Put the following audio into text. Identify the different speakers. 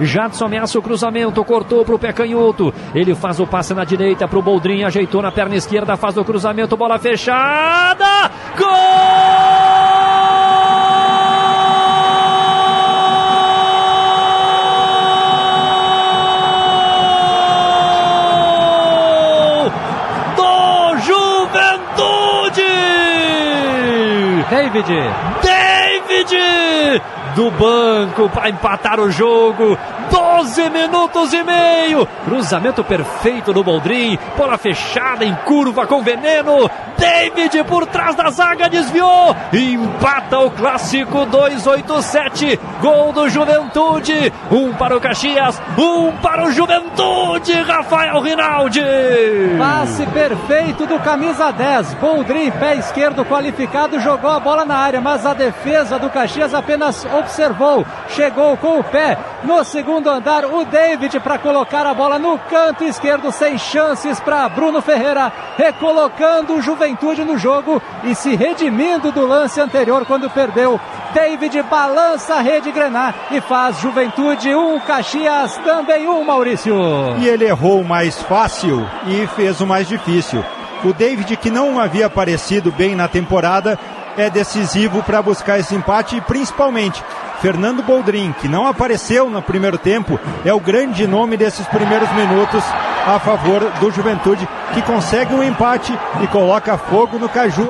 Speaker 1: Jadson ameaça o cruzamento, cortou para o pé canhoto. Ele faz o passe na direita para o Boldrin, ajeitou na perna esquerda, faz o cruzamento, bola fechada. Gol! David. David! Do banco para empatar o jogo. 12 minutos e meio. Cruzamento perfeito do Boldrin. Bola fechada em curva com veneno. David por trás da zaga desviou. Empata o clássico 287. Gol do Juventude. Um para o Caxias, um para o Juventude. Rafael Rinaldi.
Speaker 2: Passe perfeito do camisa 10. Boldrin, pé esquerdo qualificado, jogou a bola na área, mas a defesa do Caxias apenas observou. Chegou com o pé no segundo andar o David para colocar a bola no canto esquerdo, sem chances para Bruno Ferreira, recolocando o Juventude no jogo e se redimindo do lance anterior quando perdeu. David balança a rede Grenar e faz Juventude um, Caxias também um, Maurício.
Speaker 3: E ele errou o mais fácil e fez o mais difícil. O David, que não havia aparecido bem na temporada, é decisivo para buscar esse empate e principalmente Fernando Boldrin, que não apareceu no primeiro tempo, é o grande nome desses primeiros minutos a favor do Juventude, que consegue um empate e coloca fogo no Caju.